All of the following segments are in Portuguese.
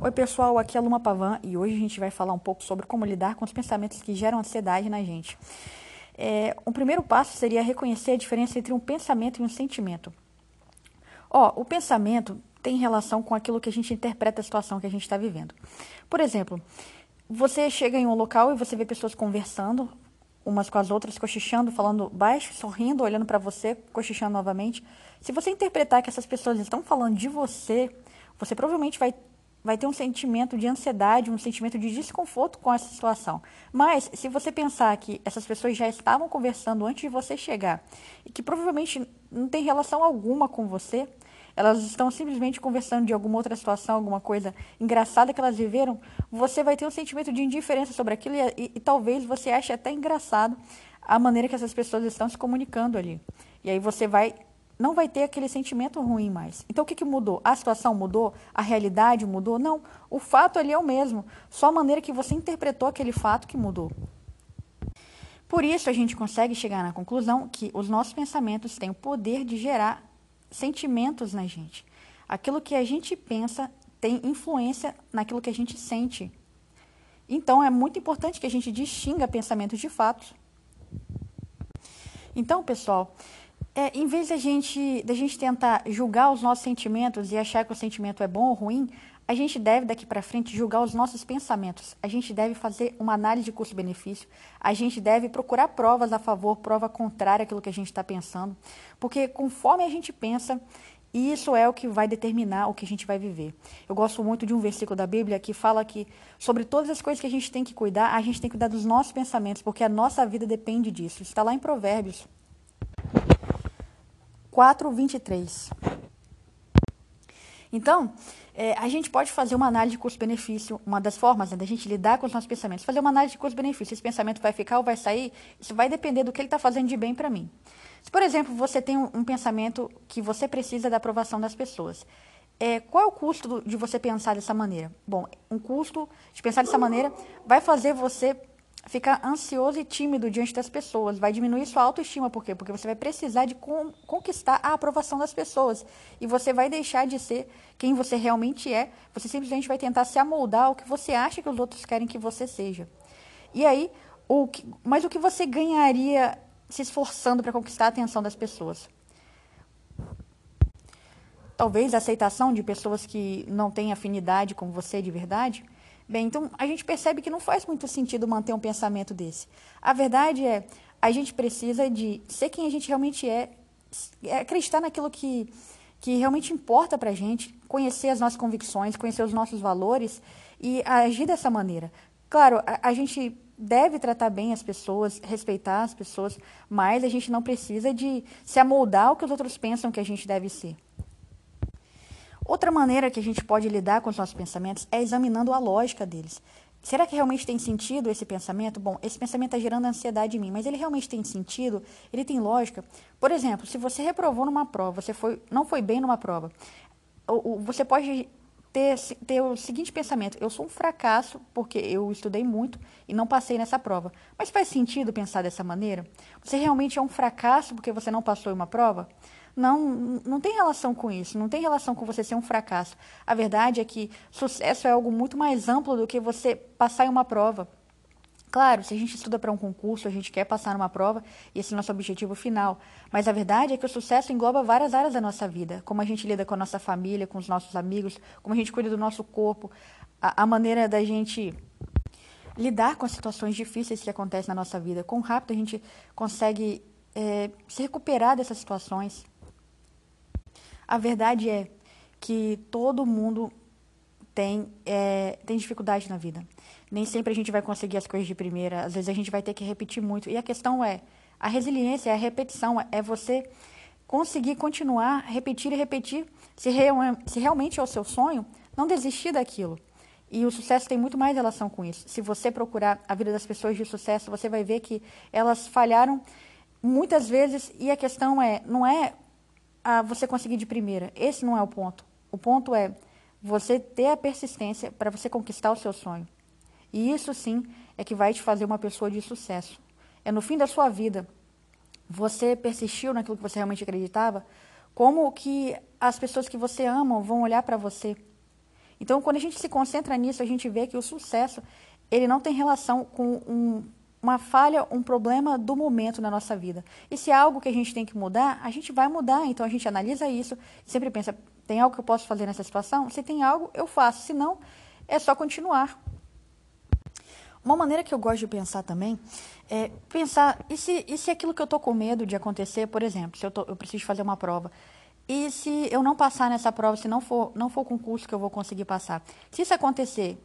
Oi, pessoal, aqui é a Luma Pavan e hoje a gente vai falar um pouco sobre como lidar com os pensamentos que geram ansiedade na gente. É, o primeiro passo seria reconhecer a diferença entre um pensamento e um sentimento. Ó, o pensamento tem relação com aquilo que a gente interpreta a situação que a gente está vivendo. Por exemplo, você chega em um local e você vê pessoas conversando umas com as outras, cochichando, falando baixo, sorrindo, olhando para você, cochichando novamente. Se você interpretar que essas pessoas estão falando de você, você provavelmente vai vai ter um sentimento de ansiedade, um sentimento de desconforto com essa situação. Mas, se você pensar que essas pessoas já estavam conversando antes de você chegar e que provavelmente não tem relação alguma com você, elas estão simplesmente conversando de alguma outra situação, alguma coisa engraçada que elas viveram, você vai ter um sentimento de indiferença sobre aquilo e, e, e talvez você ache até engraçado a maneira que essas pessoas estão se comunicando ali. E aí você vai não vai ter aquele sentimento ruim mais. Então o que, que mudou? A situação mudou? A realidade mudou? Não. O fato ali é o mesmo. Só a maneira que você interpretou aquele fato que mudou. Por isso a gente consegue chegar na conclusão que os nossos pensamentos têm o poder de gerar sentimentos na gente. Aquilo que a gente pensa tem influência naquilo que a gente sente. Então é muito importante que a gente distinga pensamentos de fatos. Então, pessoal, é, em vez da gente, da gente tentar julgar os nossos sentimentos e achar que o sentimento é bom ou ruim, a gente deve daqui para frente julgar os nossos pensamentos. A gente deve fazer uma análise de custo-benefício. A gente deve procurar provas a favor, prova contrária àquilo que a gente está pensando. Porque conforme a gente pensa, isso é o que vai determinar o que a gente vai viver. Eu gosto muito de um versículo da Bíblia que fala que sobre todas as coisas que a gente tem que cuidar, a gente tem que cuidar dos nossos pensamentos, porque a nossa vida depende disso. Está lá em Provérbios. 4, 23. Então, é, a gente pode fazer uma análise de custo-benefício, uma das formas né, da gente lidar com os nossos pensamentos, fazer uma análise de custo-benefício. Esse pensamento vai ficar ou vai sair, isso vai depender do que ele está fazendo de bem para mim. Se, por exemplo, você tem um, um, pensamento que você precisa da aprovação das pessoas, é, qual é o custo de você pensar dessa maneira? Bom, um custo de pensar dessa maneira vai fazer você ficar ansioso e tímido diante das pessoas, vai diminuir sua autoestima, por quê? Porque você vai precisar de conquistar a aprovação das pessoas e você vai deixar de ser quem você realmente é, você simplesmente vai tentar se amoldar ao que você acha que os outros querem que você seja. E aí, o que, mas o que você ganharia se esforçando para conquistar a atenção das pessoas? Talvez a aceitação de pessoas que não têm afinidade com você de verdade, Bem, então a gente percebe que não faz muito sentido manter um pensamento desse. A verdade é, a gente precisa de ser quem a gente realmente é, é acreditar naquilo que, que realmente importa para a gente, conhecer as nossas convicções, conhecer os nossos valores e agir dessa maneira. Claro, a, a gente deve tratar bem as pessoas, respeitar as pessoas, mas a gente não precisa de se amoldar ao que os outros pensam que a gente deve ser. Outra maneira que a gente pode lidar com os nossos pensamentos é examinando a lógica deles. Será que realmente tem sentido esse pensamento? Bom, esse pensamento está gerando ansiedade em mim, mas ele realmente tem sentido? Ele tem lógica? Por exemplo, se você reprovou numa prova, você foi, não foi bem numa prova, você pode ter, ter o seguinte pensamento: eu sou um fracasso porque eu estudei muito e não passei nessa prova. Mas faz sentido pensar dessa maneira? Você realmente é um fracasso porque você não passou em uma prova? Não, não tem relação com isso, não tem relação com você ser um fracasso. A verdade é que sucesso é algo muito mais amplo do que você passar em uma prova. Claro, se a gente estuda para um concurso, a gente quer passar numa prova, e esse é o nosso objetivo final. Mas a verdade é que o sucesso engloba várias áreas da nossa vida. Como a gente lida com a nossa família, com os nossos amigos, como a gente cuida do nosso corpo, a, a maneira da gente lidar com as situações difíceis que acontecem na nossa vida. Quão rápido a gente consegue é, se recuperar dessas situações. A verdade é que todo mundo tem, é, tem dificuldade na vida. Nem sempre a gente vai conseguir as coisas de primeira, às vezes a gente vai ter que repetir muito. E a questão é, a resiliência, a repetição, é você conseguir continuar, repetir e repetir. Se, real, se realmente é o seu sonho, não desistir daquilo. E o sucesso tem muito mais relação com isso. Se você procurar a vida das pessoas de sucesso, você vai ver que elas falharam muitas vezes e a questão é, não é a você conseguir de primeira. Esse não é o ponto. O ponto é você ter a persistência para você conquistar o seu sonho. E isso sim é que vai te fazer uma pessoa de sucesso. É no fim da sua vida, você persistiu naquilo que você realmente acreditava, como que as pessoas que você ama vão olhar para você. Então, quando a gente se concentra nisso, a gente vê que o sucesso ele não tem relação com um, uma falha, um problema do momento na nossa vida. E se é algo que a gente tem que mudar, a gente vai mudar. Então a gente analisa isso, sempre pensa, tem algo que eu posso fazer nessa situação? Se tem algo, eu faço. Se não, é só continuar. Uma maneira que eu gosto de pensar também é pensar, e se, e se aquilo que eu estou com medo de acontecer, por exemplo, se eu, tô, eu preciso fazer uma prova, e se eu não passar nessa prova, se não for, não for o concurso que eu vou conseguir passar, se isso acontecer,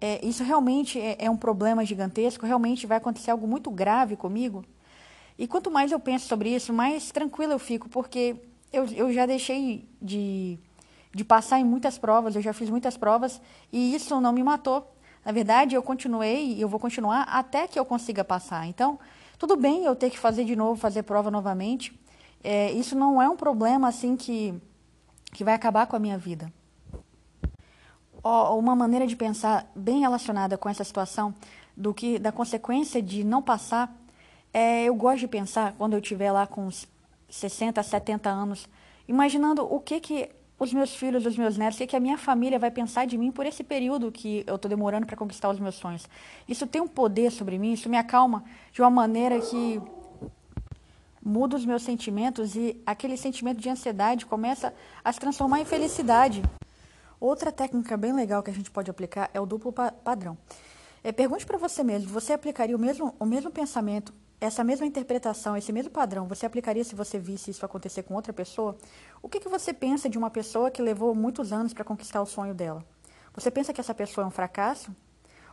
é, isso realmente é, é um problema gigantesco, realmente vai acontecer algo muito grave comigo. E quanto mais eu penso sobre isso, mais tranquila eu fico, porque eu, eu já deixei de, de passar em muitas provas, eu já fiz muitas provas e isso não me matou. Na verdade, eu continuei e eu vou continuar até que eu consiga passar. Então, tudo bem eu ter que fazer de novo, fazer prova novamente. É, isso não é um problema assim que, que vai acabar com a minha vida uma maneira de pensar bem relacionada com essa situação do que da consequência de não passar é, eu gosto de pensar quando eu estiver lá com 60, 70 anos, imaginando o que que os meus filhos, os meus netos, o que, que a minha família vai pensar de mim por esse período que eu estou demorando para conquistar os meus sonhos. Isso tem um poder sobre mim, isso me acalma de uma maneira que muda os meus sentimentos e aquele sentimento de ansiedade começa a se transformar em felicidade. Outra técnica bem legal que a gente pode aplicar é o duplo pa padrão. É, pergunte para você mesmo: você aplicaria o mesmo, o mesmo pensamento, essa mesma interpretação, esse mesmo padrão, você aplicaria se você visse isso acontecer com outra pessoa? O que, que você pensa de uma pessoa que levou muitos anos para conquistar o sonho dela? Você pensa que essa pessoa é um fracasso?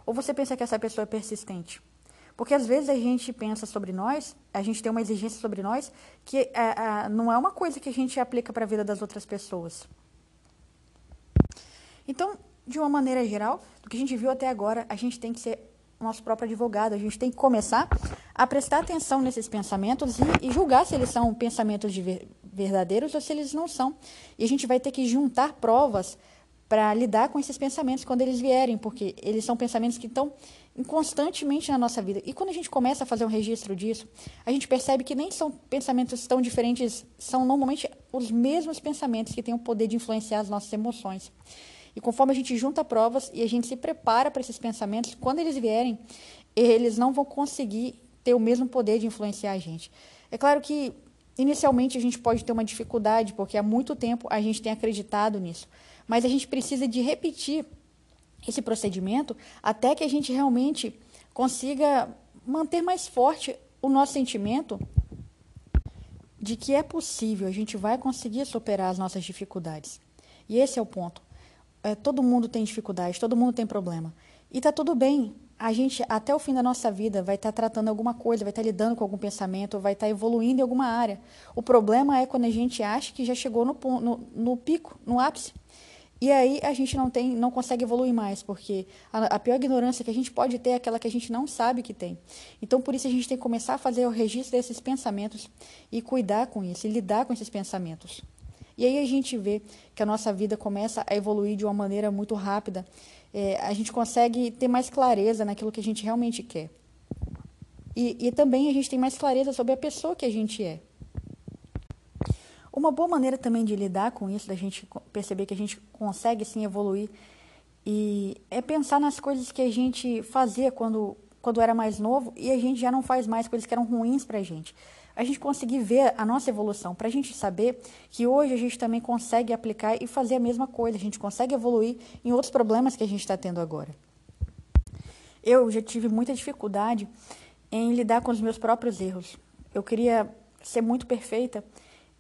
Ou você pensa que essa pessoa é persistente? Porque às vezes a gente pensa sobre nós, a gente tem uma exigência sobre nós que é, é, não é uma coisa que a gente aplica para a vida das outras pessoas. Então, de uma maneira geral, do que a gente viu até agora, a gente tem que ser nosso próprio advogado, a gente tem que começar a prestar atenção nesses pensamentos e, e julgar se eles são pensamentos ver, verdadeiros ou se eles não são. E a gente vai ter que juntar provas para lidar com esses pensamentos quando eles vierem, porque eles são pensamentos que estão constantemente na nossa vida. E quando a gente começa a fazer um registro disso, a gente percebe que nem são pensamentos tão diferentes, são normalmente os mesmos pensamentos que têm o poder de influenciar as nossas emoções. E conforme a gente junta provas e a gente se prepara para esses pensamentos, quando eles vierem, eles não vão conseguir ter o mesmo poder de influenciar a gente. É claro que inicialmente a gente pode ter uma dificuldade, porque há muito tempo a gente tem acreditado nisso, mas a gente precisa de repetir esse procedimento até que a gente realmente consiga manter mais forte o nosso sentimento de que é possível, a gente vai conseguir superar as nossas dificuldades. E esse é o ponto é, todo mundo tem dificuldade, todo mundo tem problema. E tá tudo bem. A gente, até o fim da nossa vida, vai estar tá tratando alguma coisa, vai estar tá lidando com algum pensamento, vai estar tá evoluindo em alguma área. O problema é quando a gente acha que já chegou no, no, no pico, no ápice. E aí a gente não tem, não consegue evoluir mais, porque a, a, pior ignorância que a gente pode ter é aquela que a gente não sabe que tem. Então por isso a gente tem que começar a fazer o registro desses pensamentos e cuidar com isso, e lidar com esses pensamentos. E aí a gente vê que a nossa vida começa a evoluir de uma maneira muito rápida. É, a gente consegue ter mais clareza naquilo que a gente realmente quer. E, e também a gente tem mais clareza sobre a pessoa que a gente é. Uma boa maneira também de lidar com isso, da gente perceber que a gente consegue sim evoluir, e é pensar nas coisas que a gente fazia quando, quando era mais novo e a gente já não faz mais coisas que eram ruins para a gente a gente conseguir ver a nossa evolução, para a gente saber que hoje a gente também consegue aplicar e fazer a mesma coisa, a gente consegue evoluir em outros problemas que a gente está tendo agora. Eu já tive muita dificuldade em lidar com os meus próprios erros. Eu queria ser muito perfeita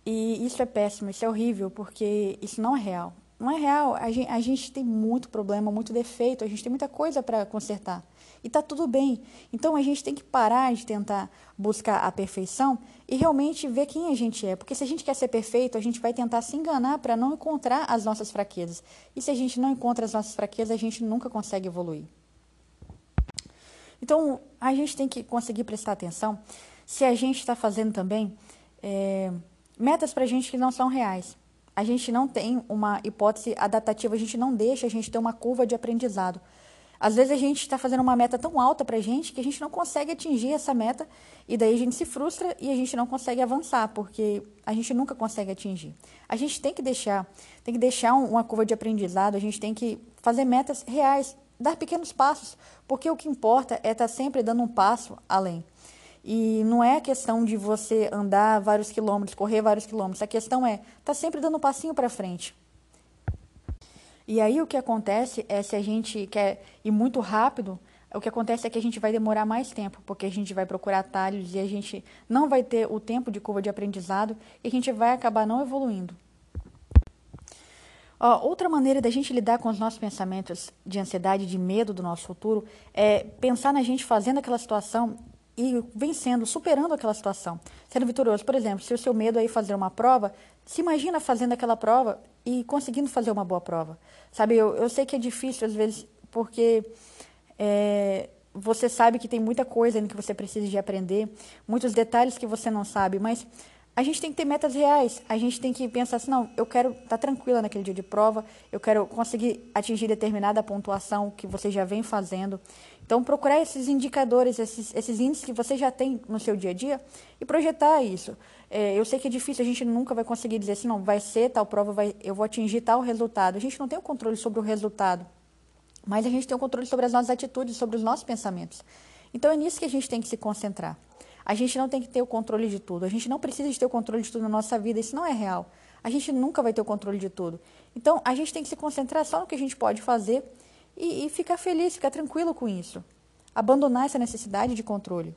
e isso é péssimo, isso é horrível, porque isso não é real. Não é real, a gente, a gente tem muito problema, muito defeito, a gente tem muita coisa para consertar e está tudo bem. Então a gente tem que parar de tentar buscar a perfeição e realmente ver quem a gente é. Porque se a gente quer ser perfeito, a gente vai tentar se enganar para não encontrar as nossas fraquezas. E se a gente não encontra as nossas fraquezas, a gente nunca consegue evoluir. Então a gente tem que conseguir prestar atenção se a gente está fazendo também é, metas para a gente que não são reais. A gente não tem uma hipótese adaptativa, a gente não deixa a gente ter uma curva de aprendizado. Às vezes a gente está fazendo uma meta tão alta para a gente que a gente não consegue atingir essa meta e daí a gente se frustra e a gente não consegue avançar porque a gente nunca consegue atingir. A gente tem que deixar, tem que deixar uma curva de aprendizado, a gente tem que fazer metas reais, dar pequenos passos, porque o que importa é estar tá sempre dando um passo além. E não é a questão de você andar vários quilômetros, correr vários quilômetros. A questão é estar tá sempre dando um passinho para frente. E aí o que acontece é se a gente quer ir muito rápido, o que acontece é que a gente vai demorar mais tempo, porque a gente vai procurar atalhos e a gente não vai ter o tempo de curva de aprendizado e a gente vai acabar não evoluindo. Ó, outra maneira da gente lidar com os nossos pensamentos de ansiedade, de medo do nosso futuro, é pensar na gente fazendo aquela situação e vencendo, superando aquela situação, sendo vitorioso. Por exemplo, se o seu medo é fazer uma prova, se imagina fazendo aquela prova e conseguindo fazer uma boa prova. Sabe, eu, eu sei que é difícil às vezes, porque é, você sabe que tem muita coisa ainda que você precisa de aprender, muitos detalhes que você não sabe, mas a gente tem que ter metas reais. A gente tem que pensar assim, não, eu quero estar tá tranquila naquele dia de prova, eu quero conseguir atingir determinada pontuação que você já vem fazendo. Então, procurar esses indicadores, esses, esses índices que você já tem no seu dia a dia e projetar isso. É, eu sei que é difícil, a gente nunca vai conseguir dizer assim, não, vai ser tal prova, vai, eu vou atingir tal resultado. A gente não tem o controle sobre o resultado, mas a gente tem o controle sobre as nossas atitudes, sobre os nossos pensamentos. Então, é nisso que a gente tem que se concentrar. A gente não tem que ter o controle de tudo. A gente não precisa de ter o controle de tudo na nossa vida. Isso não é real. A gente nunca vai ter o controle de tudo. Então, a gente tem que se concentrar só no que a gente pode fazer e, e ficar feliz, ficar tranquilo com isso. Abandonar essa necessidade de controle.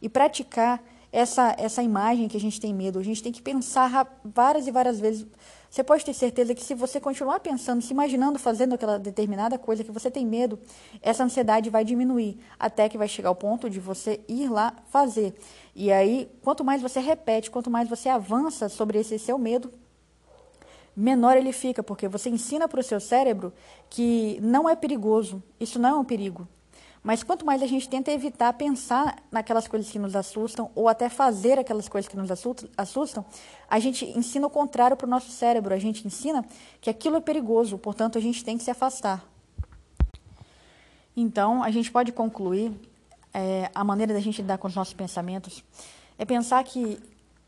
E praticar essa, essa imagem que a gente tem medo. A gente tem que pensar várias e várias vezes. Você pode ter certeza que se você continuar pensando, se imaginando fazendo aquela determinada coisa que você tem medo, essa ansiedade vai diminuir até que vai chegar ao ponto de você ir lá fazer. E aí, quanto mais você repete, quanto mais você avança sobre esse seu medo, menor ele fica, porque você ensina para o seu cérebro que não é perigoso, isso não é um perigo. Mas quanto mais a gente tenta evitar pensar naquelas coisas que nos assustam, ou até fazer aquelas coisas que nos assustam, a gente ensina o contrário para o nosso cérebro. A gente ensina que aquilo é perigoso, portanto, a gente tem que se afastar. Então, a gente pode concluir é, a maneira da gente lidar com os nossos pensamentos é pensar que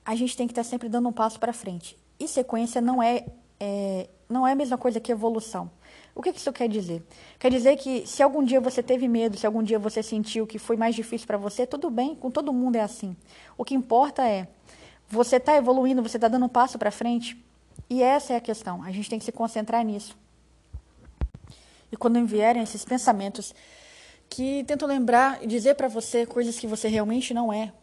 a gente tem que estar sempre dando um passo para frente. E sequência não é, é, não é a mesma coisa que evolução. O que isso quer dizer? Quer dizer que se algum dia você teve medo, se algum dia você sentiu que foi mais difícil para você, tudo bem, com todo mundo é assim. O que importa é você está evoluindo, você está dando um passo para frente. E essa é a questão. A gente tem que se concentrar nisso. E quando vierem esses pensamentos que tentam lembrar e dizer para você coisas que você realmente não é,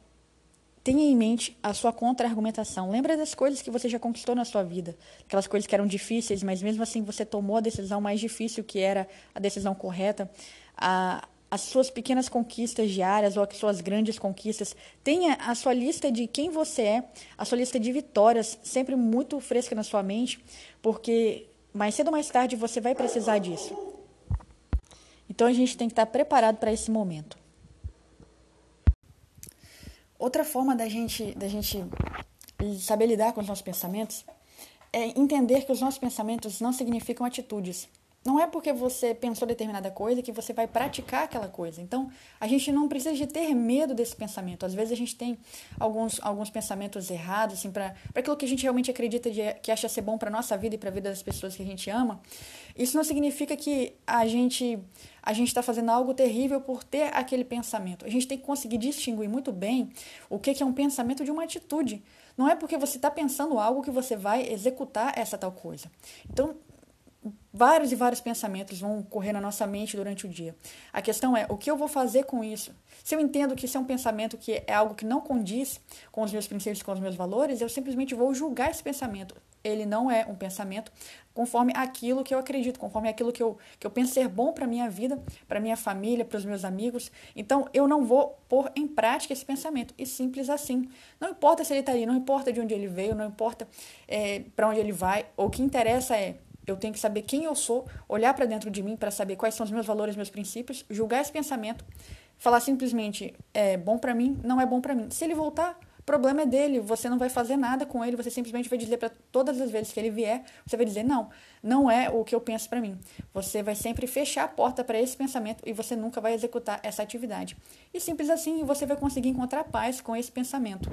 Tenha em mente a sua contra-argumentação. Lembra das coisas que você já conquistou na sua vida. Aquelas coisas que eram difíceis, mas mesmo assim você tomou a decisão mais difícil, que era a decisão correta. A, as suas pequenas conquistas diárias ou as suas grandes conquistas. Tenha a sua lista de quem você é, a sua lista de vitórias sempre muito fresca na sua mente, porque mais cedo ou mais tarde você vai precisar disso. Então a gente tem que estar preparado para esse momento. Outra forma da gente, da gente saber lidar com os nossos pensamentos é entender que os nossos pensamentos não significam atitudes. Não é porque você pensou determinada coisa que você vai praticar aquela coisa. Então, a gente não precisa de ter medo desse pensamento. Às vezes a gente tem alguns, alguns pensamentos errados, assim, para aquilo que a gente realmente acredita de, que acha ser bom para nossa vida e para a vida das pessoas que a gente ama. Isso não significa que a gente a gente está fazendo algo terrível por ter aquele pensamento. A gente tem que conseguir distinguir muito bem o que, que é um pensamento de uma atitude. Não é porque você está pensando algo que você vai executar essa tal coisa. Então, vários e vários pensamentos vão correr na nossa mente durante o dia. A questão é, o que eu vou fazer com isso? Se eu entendo que isso é um pensamento que é algo que não condiz com os meus princípios, com os meus valores, eu simplesmente vou julgar esse pensamento. Ele não é um pensamento conforme aquilo que eu acredito, conforme aquilo que eu, que eu penso ser bom para a minha vida, para minha família, para os meus amigos. Então, eu não vou pôr em prática esse pensamento. E simples assim. Não importa se ele está ali, não importa de onde ele veio, não importa é, para onde ele vai. O que interessa é eu tenho que saber quem eu sou, olhar para dentro de mim para saber quais são os meus valores, meus princípios, julgar esse pensamento, falar simplesmente é bom para mim, não é bom para mim. Se ele voltar, problema é dele, você não vai fazer nada com ele, você simplesmente vai dizer para todas as vezes que ele vier, você vai dizer: "Não, não é o que eu penso para mim". Você vai sempre fechar a porta para esse pensamento e você nunca vai executar essa atividade. E simples assim, você vai conseguir encontrar paz com esse pensamento.